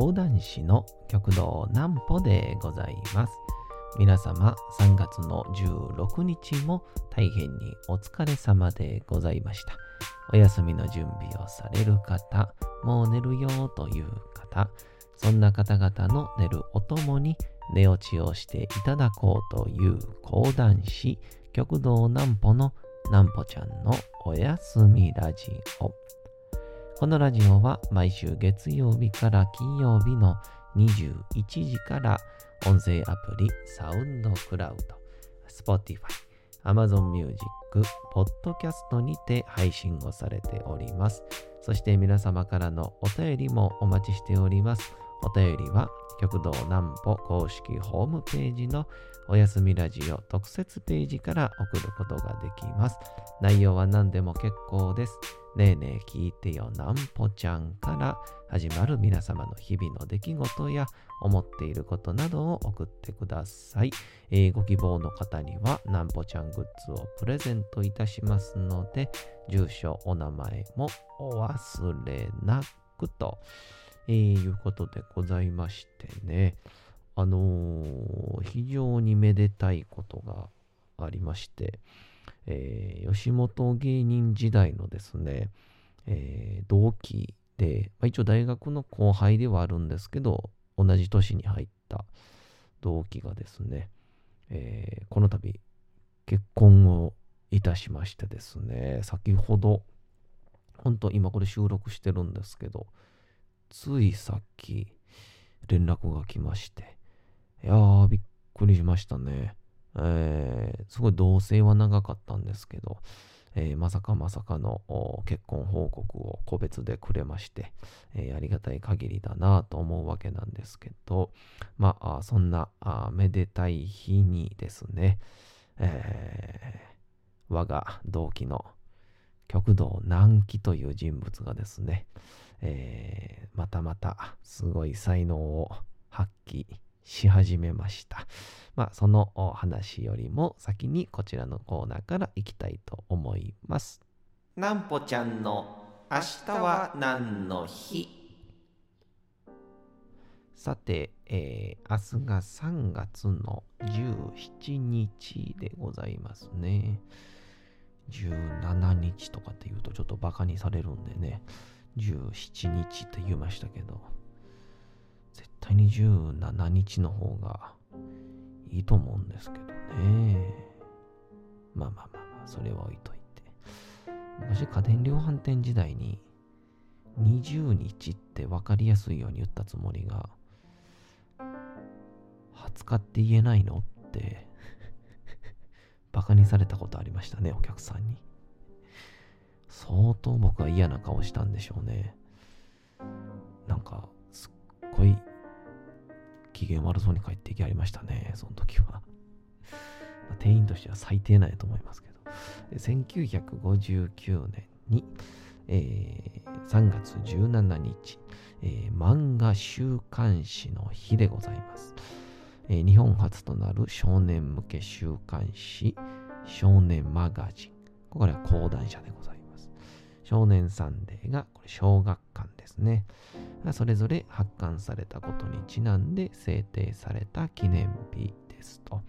講談師の極道南歩でございます。皆様3月の16日も大変にお疲れ様でございました。お休みの準備をされる方、もう寝るよという方、そんな方々の寝るおともに寝落ちをしていただこうという講談師、極道南歩の南歩ちゃんのおやすみラジオ。このラジオは毎週月曜日から金曜日の21時から音声アプリサウンドクラウド、Spotify、Amazon Music、Podcast にて配信をされております。そして皆様からのお便りもお待ちしております。お便りは極道南歩公式ホームページのおやすみラジオ特設ページから送ることができます。内容は何でも結構です。ねえねえ聞いてよなんぽちゃんから始まる皆様の日々の出来事や思っていることなどを送ってください。えー、ご希望の方にはなんぽちゃんグッズをプレゼントいたしますので、住所、お名前もお忘れなくと、えー、いうことでございましてね。あのー、非常にめでたいことがありまして、えー、吉本芸人時代のですね、えー、同期で、まあ、一応大学の後輩ではあるんですけど、同じ年に入った同期がですね、えー、この度結婚をいたしましてですね、先ほど、本当今これ収録してるんですけど、ついさっき連絡が来まして、いやー、びっくりしましたね。えー、すごい同棲は長かったんですけど、えー、まさかまさかの結婚報告を個別でくれまして、えー、ありがたい限りだなと思うわけなんですけど、まあ、そんなあめでたい日にですね、えー、我が同期の極道南紀という人物がですね、えー、またまたすごい才能を発揮し始めました。まあ、その話よりも先にこちらのコーナーからいきたいと思います。なんぽちゃんの明日は何の日？さて、えー、明日が3月の17日でございますね。17日とかって言うとちょっとバカにされるんでね、17日って言いましたけど、絶対に17日の方がいいと思うんですけどね。まあまあまあまあ、それは置いといて。昔家電量販店時代に20日って分かりやすいように言ったつもりが、20日って言えないのって バカにされたことありましたね、お客さんに。相当僕は嫌な顔したんでしょうね。なんか、すっごい機嫌悪そうに帰ってきはりましたね、その時は。まあ店員としては最低なんやと思いますけど。1959年に、えー、3月17日、えー、漫画週刊誌の日でございます、えー、日本初となる少年向け週刊誌、少年マガジン。これは講談社でございます。少年サンデーがこれ小学館ですね。それぞれ発刊されたことにちなんで制定された記念日ですと。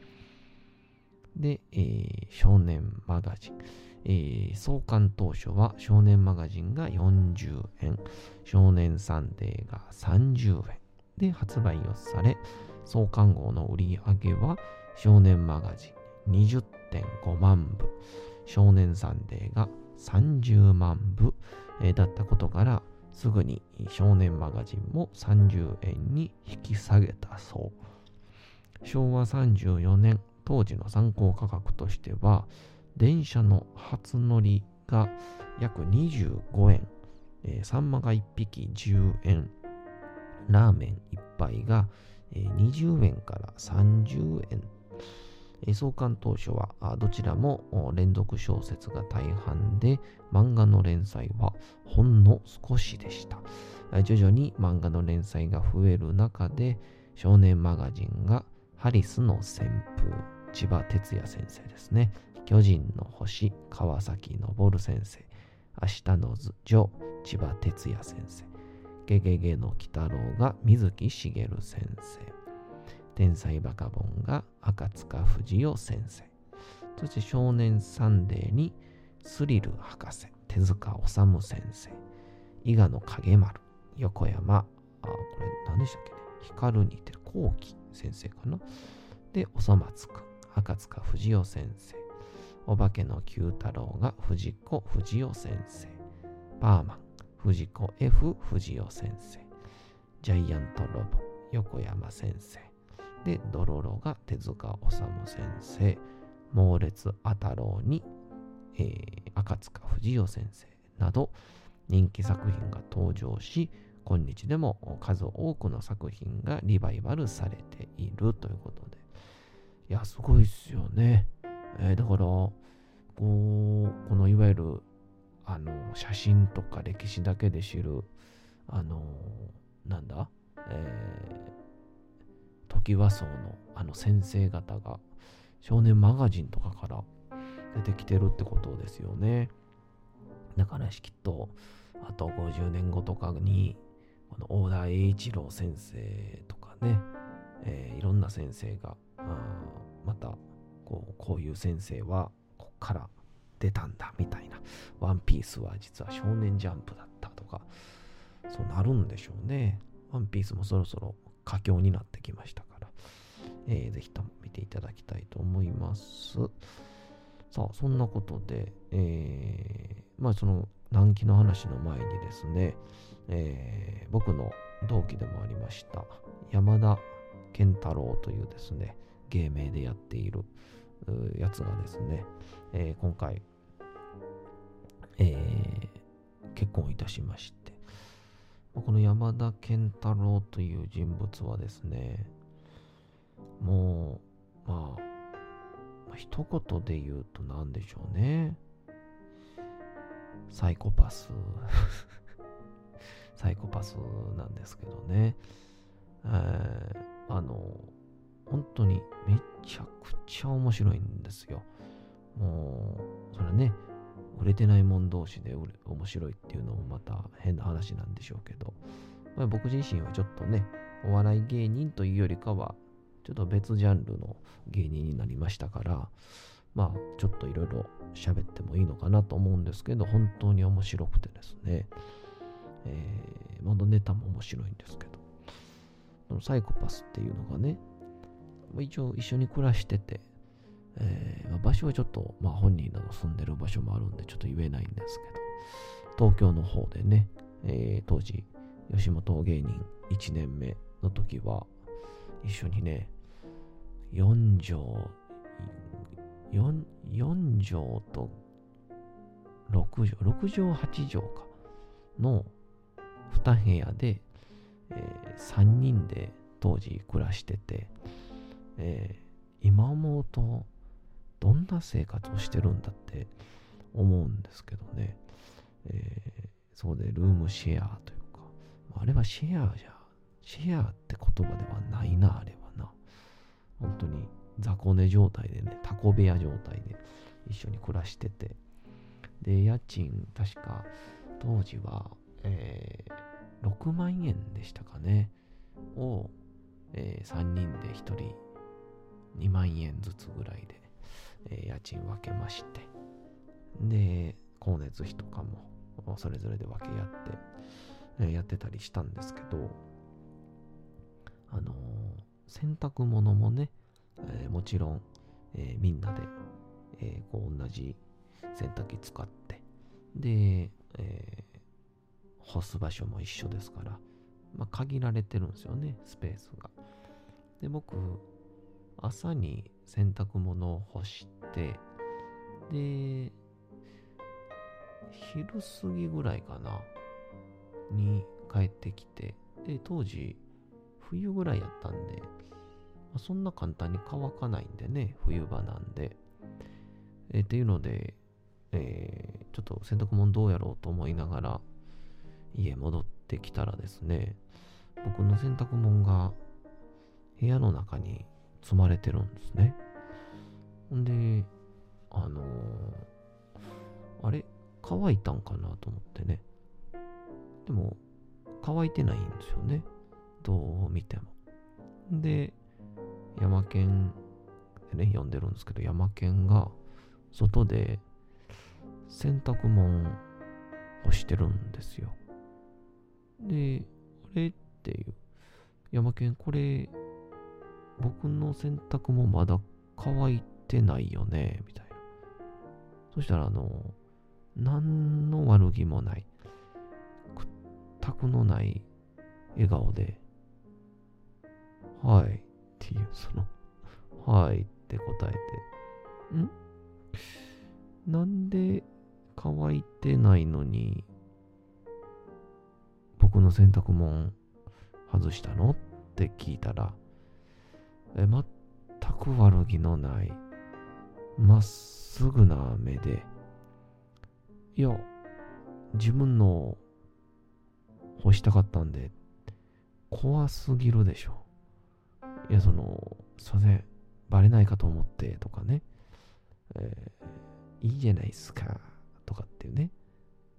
で、えー、少年マガジン。えー、創刊当初は少年マガジンが40円、少年サンデーが30円で発売をされ、創刊号の売り上げは少年マガジン20.5万部、少年サンデーが30万部、だったことから、すぐに少年マガジンも30円に引き下げたそう。昭和34年、当時の参考価格としては、電車の初乗りが約25円、サンマが1匹10円、ラーメン1杯が、20円から30円創刊当初はどちらも連続小説が大半で漫画の連載はほんの少しでした。徐々に漫画の連載が増える中で少年マガジンがハリスの旋風、千葉哲也先生ですね。巨人の星、川崎昇先生。明日の図、ジョ、千葉哲也先生。ゲゲゲの鬼太郎が水木しげる先生。天才バカボンが赤塚不二夫先生。そして少年サンデーにスリル博士、手塚治虫先生。伊賀の影丸、横山、あ、これ何でしたっけね？光に似てる後期先生かな？で、おそ松くん、赤塚不二夫先生。お化けの九太郎が藤子不二夫先生。バーマン、藤子 F 不二夫先生。ジャイアントロボ、横山先生。で、ドロロが手塚治虫先生。猛烈アタローに、えー、赤塚不二夫先生など人気作品が登場し、今日でも数多くの作品がリバイバルされているということで。いや、すごいっすよね。えー、だから、こう、このいわゆる、あの、写真とか歴史だけで知る、あの、なんだ、えー、時和荘のあの先生方が、少年マガジンとかから出てきてるってことですよね。だからしきっと、あと50年後とかに、この大田栄一郎先生とかね、えー、いろんな先生が、またこう、こういう先生はこっから出たんだみたいな、ワンピースは実は少年ジャンプだったとか、そうなるんでしょうね。ワンピースもそろそろ佳境になってきましたから、えー、ぜひとも見ていただきたいと思います。さあ、そんなことで、えー、まあその難期の話の前にですね、えー、僕の同期でもありました山田健太郎というですね、芸名でやっているやつがですね、えー、今回、えー、結婚いたしまして、この山田健太郎という人物はですね、もう、まあ、一言で言うと何でしょうね。サイコパス サイコパスなんですけどね。えー、あの、本当にめちゃくちゃ面白いんですよ。もう、それね、売れてないもん同士で面白いっていうのもまた変な話なんでしょうけど、まあ、僕自身はちょっとね、お笑い芸人というよりかは、ちょっと別ジャンルの芸人になりましたから、まあ、ちょっといろいろ喋ってもいいのかなと思うんですけど、本当に面白くてですね、えー、まだネタも面白いんですけど、サイコパスっていうのがね、一応一緒に暮らしてて、えー、場所はちょっと、まあ、本人など住んでる場所もあるんでちょっと言えないんですけど、東京の方でね、えー、当時、吉本芸人1年目の時は、一緒にね、4畳、4, 4畳と6畳、6畳8畳かの2部屋で、えー、3人で当時暮らしてて、えー、今思うとどんな生活をしてるんだって思うんですけどね、えー、そうでルームシェアというか。あれはシェアじゃシェアって言葉ではないなあれはな。本当に雑魚寝状態でねタコ部屋状態で一緒に暮らしてて。で家賃確か当時は、えー、6万円でしたかね。を、えー、3人で1人2万円ずつぐらいで、え、家賃分けまして、で、光熱費とかもそれぞれで分け合って、え、やってたりしたんですけど、あの、洗濯物もね、え、もちろん、えみんなで、えこう同じ洗濯機使って、で、え干す場所も一緒ですから、まあ、限られてるんですよね、スペースが。で、僕、朝に洗濯物を干して、で、昼過ぎぐらいかな、に帰ってきて、で、当時、冬ぐらいやったんで、そんな簡単に乾かないんでね、冬場なんで。え、っていうので、えー、ちょっと洗濯物どうやろうと思いながら、家戻ってきたらですね、僕の洗濯物が部屋の中に積まれてるんですね。んで、あのー、あれ乾いたんかなと思ってね。でも、乾いてないんですよね。どう見ても。で、山県でね、読んでるんですけど、山県が外で洗濯物干してるんですよ。で、あれっていう、山県これ、僕の洗濯もまだ乾いてないよね、みたいな。そしたら、あの、何の悪気もない、屈託のない笑顔で、はいっていう、その、はいって答えて、ん？なんで乾いてないのに、僕の洗濯物外したの？って聞いたら、え全く悪気のない、まっすぐな目で、いや、自分の干したかったんで、怖すぎるでしょ。いや、その、すいません、バレないかと思ってとかね、えー、いいじゃないですか、とかっていうね、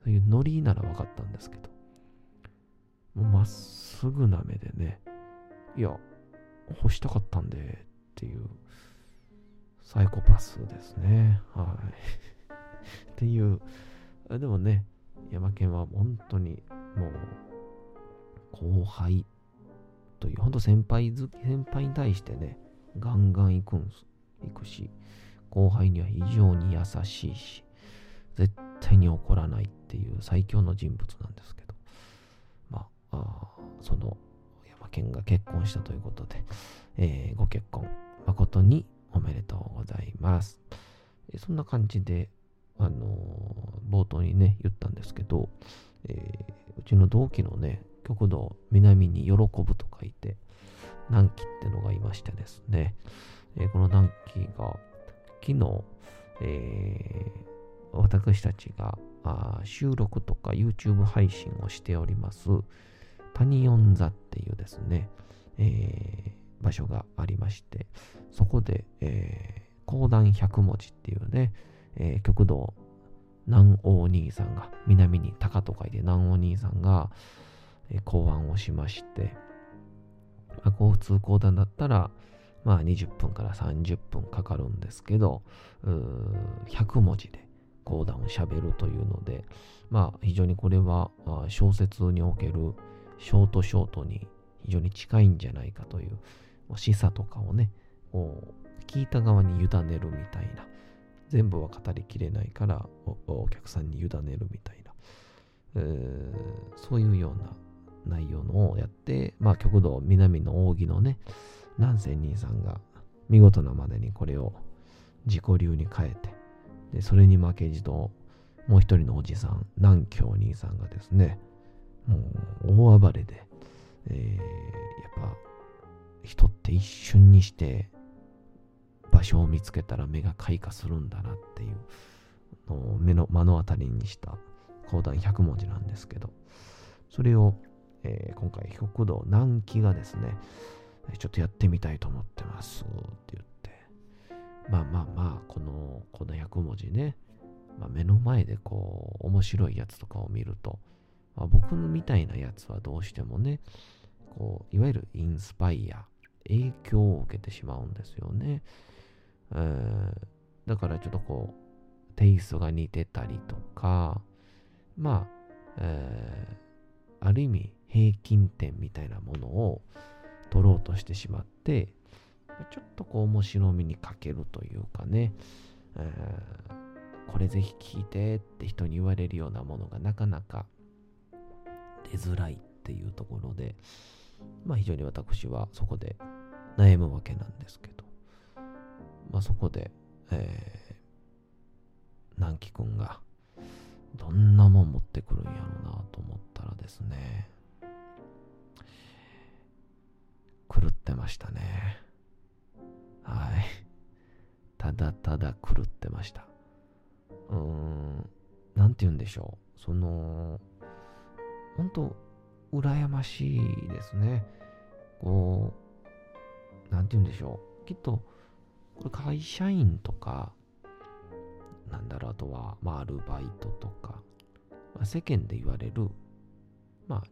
そういうノリなら分かったんですけど、まっすぐな目でね、いや、干したかったんでっていう、サイコパスですね。はい。っていう、でもね、山県は本当にもう、後輩という、本当先輩ず、先輩に対してね、ガンガン行くんす、行くし、後輩には非常に優しいし、絶対に怒らないっていう最強の人物なんですけど、まあ、あその山県が結婚したということで、えー、ご結婚、誠におめでとうございます。そんな感じで、あのー、冒頭にね、言ったんですけど、えー、うちの同期のね、極道南に喜ぶと書いて、南紀ってのがいましてですね、えー、この南紀が昨日、え、私たちが収録とか YouTube 配信をしております、タニオン座っていうですね、えー、場所がありまして、そこで、えー、講談100文字っていうね、えー、極道南王兄さんが、南に高と書いて南王兄さんが、えー、考案をしまして、まあ、交通講談だったら、まあ20分から30分かかるんですけど、100文字で講談をしゃべるというので、まあ非常にこれは小説におけるショートショートに非常に近いんじゃないかという示唆とかをねこう、聞いた側に委ねるみたいな、全部は語りきれないからお客さんに委ねるみたいな、えー、そういうような内容のをやって、まあ極道南の扇のね、南仙人さんが見事なまでにこれを自己流に変えて、で、それに負けじと、もう一人のおじさん、南京兄さんがですね、もう大暴れで、えー、やっぱ人って一瞬にして場所を見つけたら目が開花するんだなっていうの目の目の当たりにした講談100文字なんですけど、それをえー、今回、極道南紀がですね、ちょっとやってみたいと思ってますって言って、まあまあまあ、この、この100文字ね、まあ、目の前でこう、面白いやつとかを見ると、まあ、僕みたいなやつはどうしてもね、こう、いわゆるインスパイア、影響を受けてしまうんですよね。えー、だからちょっとこう、テイストが似てたりとか、まあ、えー、ある意味、平均点みたいなものを取ろうとしてしまって、ちょっとこう面白みに欠けるというかね、えー、これぜひ聞いてって人に言われるようなものがなかなか出づらいっていうところで、まあ非常に私はそこで悩むわけなんですけど、まあそこで、えー、南紀くんがどんなもん持ってくるんやろうなと思ったらですね、狂ってましたね。はい。ただただ狂ってました。うーん、なんて言うんでしょう。その、本当羨ましいですね。こう、なんて言うんでしょう。きっと、これ会社員とか、なんだろう、あとは、まあ、アルバイトとか、まあ、世間で言われる、まあ、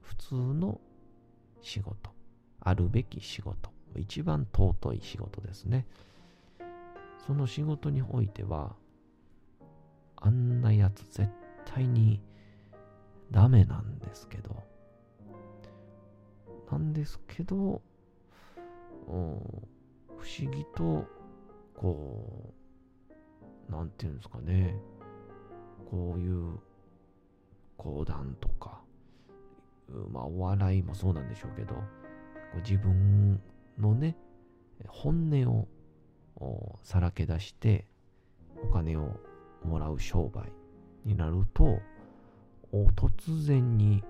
普通の仕事、あるべき仕事、一番尊い仕事ですね。その仕事においては、あんなやつ絶対にダメなんですけど、なんですけど、不思議と、こう、なんていうんですかね、こういう講談とか、まあお笑いもそうなんでしょうけど、自分のね、本音をさらけ出してお金をもらう商売になると、突然に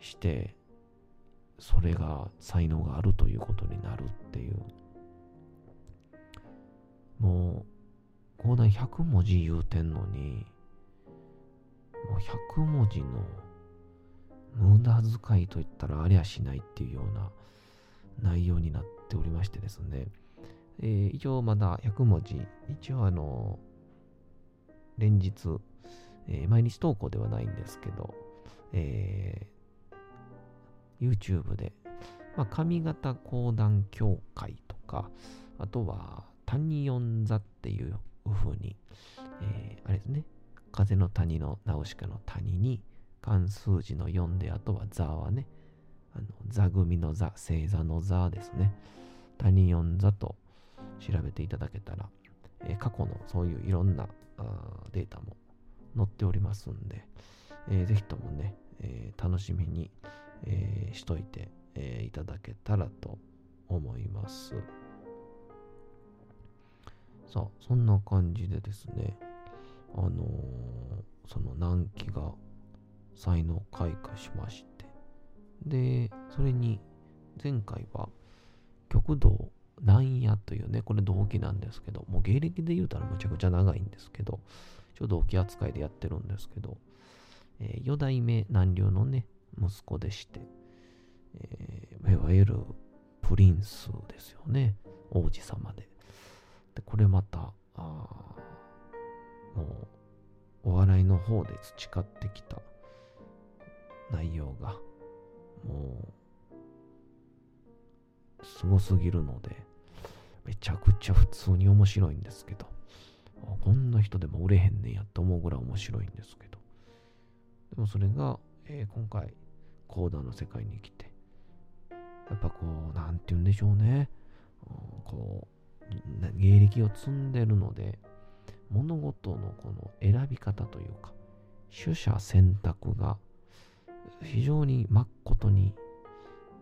してそれが才能があるということになるっていう。もう講談100文字言うてんのにもう100文字の無駄遣いといったらありゃしないっていうような内容になっておりましてですね、えー、一応まだ100文字一応あの連日、えー、毎日投稿ではないんですけど、えー、YouTube で、まあ、上方講談協会とか、あとは谷四座っていう風に、えー、あれですね、風の谷のナウシカの谷に漢数字の4で、あとは座はね、あの座組の座、星座の座ですね。谷四座と調べていただけたら、えー、過去のそういういろんなデータも載っておりますんで、えー、ぜひともね、えー、楽しみに、えー、しといて、えー、いただけたらと思います。さあ、そんな感じでですね、あのー、その難期が才能開花しまして、で、それに前回は極道なんやというね、これ同期なんですけど、もう芸歴で言うたらむちゃくちゃ長いんですけど、ちょうど同期扱いでやってるんですけど、えー、四代目南流のね、息子でして、えー、いわゆるプリンスですよね。王子様で。で、これまた、あもう、お笑いの方で培ってきた内容が、もう、すごすぎるので、めちゃくちゃ普通に面白いんですけど、こんな人でも売れへんねんやって思うぐらい面白いんですけど。でもそれが、えー、今回、コーダーの世界に来て、やっぱこう、なんて言うんでしょうね。こう、芸歴を積んでるので、物事のこの選び方というか、取捨選択が非常にまっことに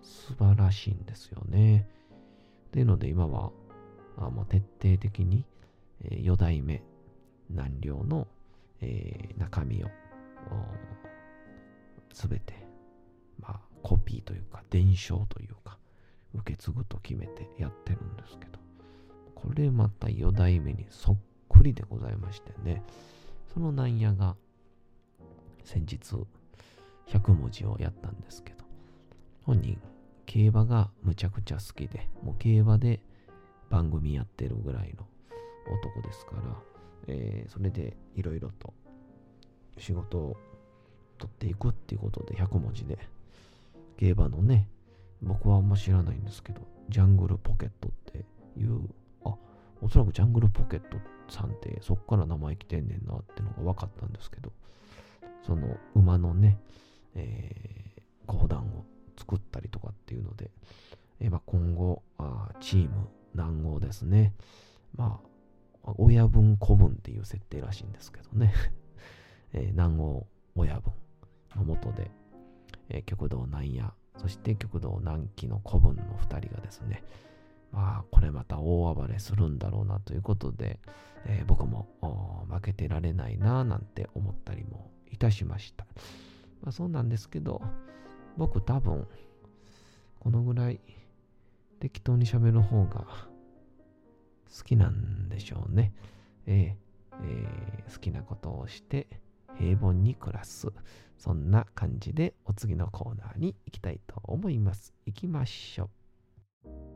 素晴らしいんですよね。っていうので今はあもう徹底的にえー、4代目南陵の、え、中身をすべて、まあ、コピーというか伝承というか受け継ぐと決めてやってるんですけどこれまた4代目にそっくりでございましてねそのなんやが先日100文字をやったんですけど本人競馬がむちゃくちゃ好きでもう競馬で番組やってるぐらいの男ですから、えー、それでいろいろと仕事を取っていくっていうことで100文字で競馬のね僕はあんま知らないんですけどジャングルポケットっていうあおそらくジャングルポケットさんってそっから名前来てんねんなってのが分かったんですけどその馬のね、えー、講談を作ったりとかっていうので、えー、まあ、今後あチーム南郷ですね。まあ親分子分っていう設定らしいんですけどね。えー、南欧親分のもとで、えー、極道南野、そして極道南紀の子分の2人がですね、まあ、これまた大暴れするんだろうなということで、えー、僕も負けてられないななんて思ったりもいたしました。まあ、そうなんですけど、僕多分、このぐらい適当に喋る方が好きなんでしょうね。えーえー、好きなことをして平凡に暮らす。そんな感じでお次のコーナーに行きたいと思います。行きましょう。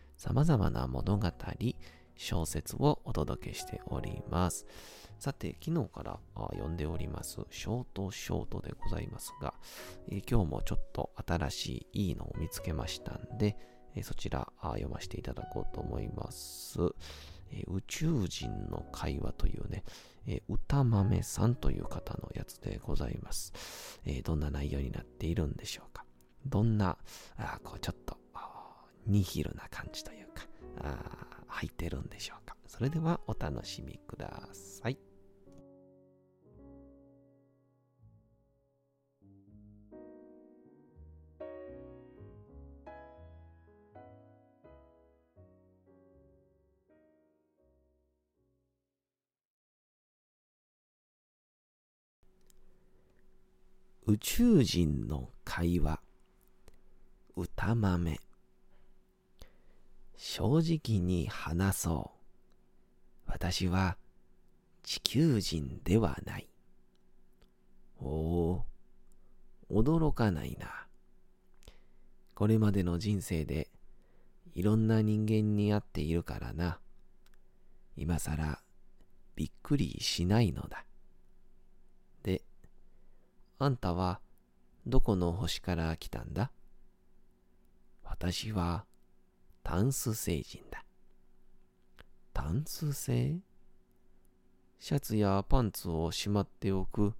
様々な物語、小説をお届けしております。さて、昨日から読んでおります、ショートショートでございますが、え、今日もちょっと新しいいいのを見つけましたんで、え、そちら読ませていただこうと思います。え、宇宙人の会話というね、え歌豆さんという方のやつでございます。えどんな内容になっているんでしょうか。どんな、あこうちょっと、ニヒルな感じというか、あ入ってるんでしょうか。それではお楽しみください。宇宙人の会話歌豆正直に話そう。私は地球人ではない。おお、驚かないな。これまでの人生でいろんな人間に会っているからな。今さらびっくりしないのだ。であんたはどこの星から来たんだ？私はタンス星人だ。タンス星？シャツやパンツをしまっておく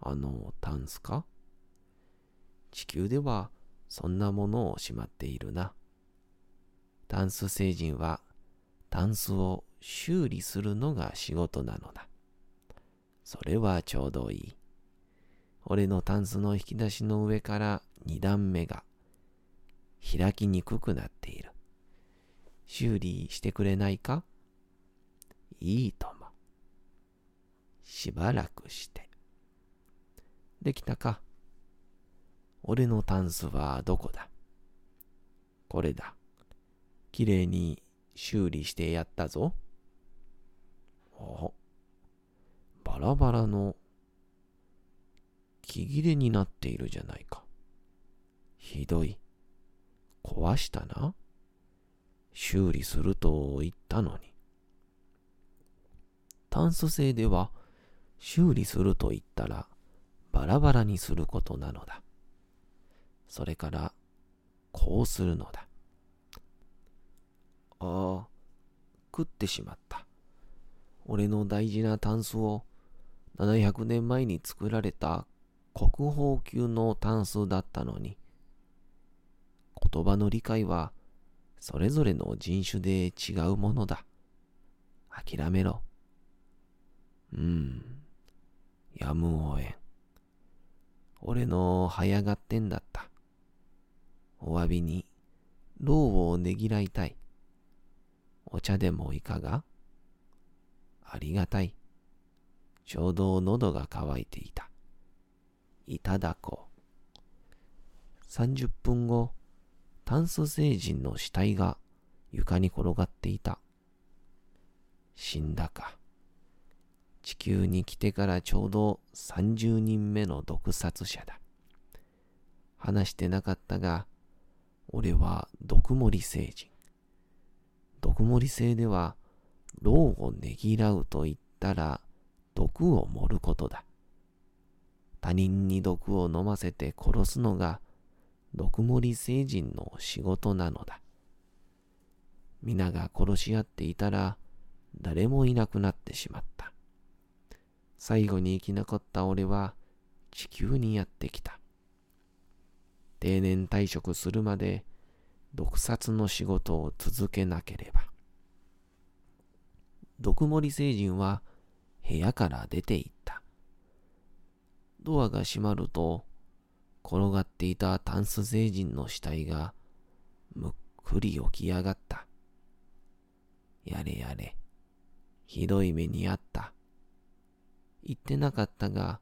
あのタンスか？地球ではそんなものをしまっているな。タンス星人はタンスを修理するのが仕事なのだ。それはちょうどいい。俺のタンスの引き出しの上から二段目が開きにくくなっている。修理してくれないか？いいとも。しばらくして。できたか俺のタンスはどこだ？これだ。きれいに修理してやったぞ。おバラバラの木切れになっているじゃないか。ひどい。壊したな。修理すると言ったのに。炭素製では修理すると言ったらバラバラにすることなのだ。それからこうするのだ。ああ、食ってしまった。俺の大事なタンスを700年前に作られた国宝級の単数だったのに、言葉の理解はそれぞれの人種で違うものだ。諦めろ。うん。やむをえん。俺の早がってんだった。お詫びに、牢をねぎらいたい。お茶でもいかが？ありがたい。ちょうど喉が渇いていた。いただこう。30分後、炭素星人の死体が床に転がっていた。死んだか。地球に来てからちょうど30人目の毒殺者だ。話してなかったが、俺は毒盛星人。毒盛星では、牢をねぎらうと言ったら、毒を盛ることだ。他人に毒を飲ませて殺すのが毒盛り星人の仕事なのだ。皆が殺し合っていたら誰もいなくなってしまった。最後に生き残った俺は地球にやってきた。定年退職するまで毒殺の仕事を続けなければ。毒盛り星人は部屋から出て行った。ドアが閉まると、転がっていたタンス星人の死体がむっくり起き上がった。やれやれ。ひどい目にあった。言ってなかったが、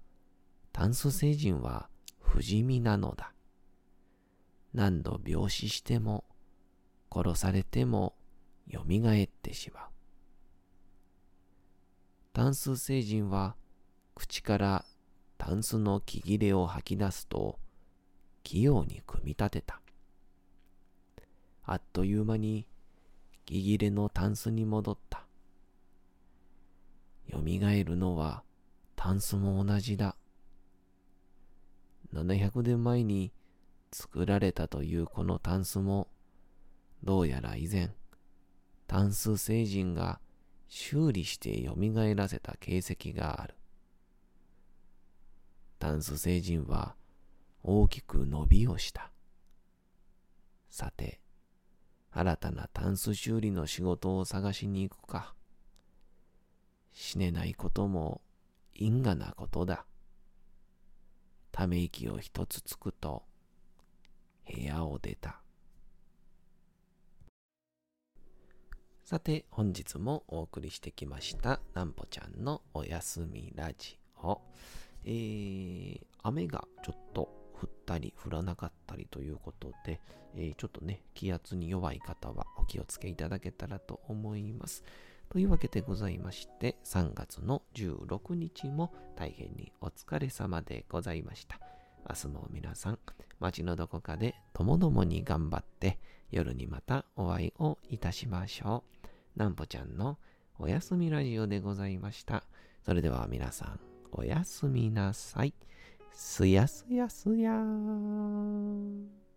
タンス星人は不死身なのだ。何度病死しても、殺されても、蘇ってしまう。タンス星人は、口からタンスの木切れを吐き出すと、器用に組み立てた。あっという間に、木切れのタンスに戻った。蘇るのは、タンスも同じだ。700年前に作られたというこのタンスも、どうやら以前、タンス星人が修理して蘇らせた形跡がある。タンス星人は大きく伸びをした。さて、新たなタンス修理の仕事を探しに行くか。死ねないことも因果なことだ。ため息を一つつくと部屋を出た。さて、本日もお送りしてきました、なんぽちゃんのおやすみラジオ。えー、雨がちょっと降ったり降らなかったりということで、えー、ちょっとね、気圧に弱い方はお気をつけいただけたらと思います。というわけでございまして、3月の16日も大変にお疲れ様でございました。明日も皆さん、街のどこかでともどもに頑張って、夜にまたお会いをいたしましょう。なんぽちゃんのおやすみラジオでございました。それでは皆さん、おやすみなさい。すやすやすやー。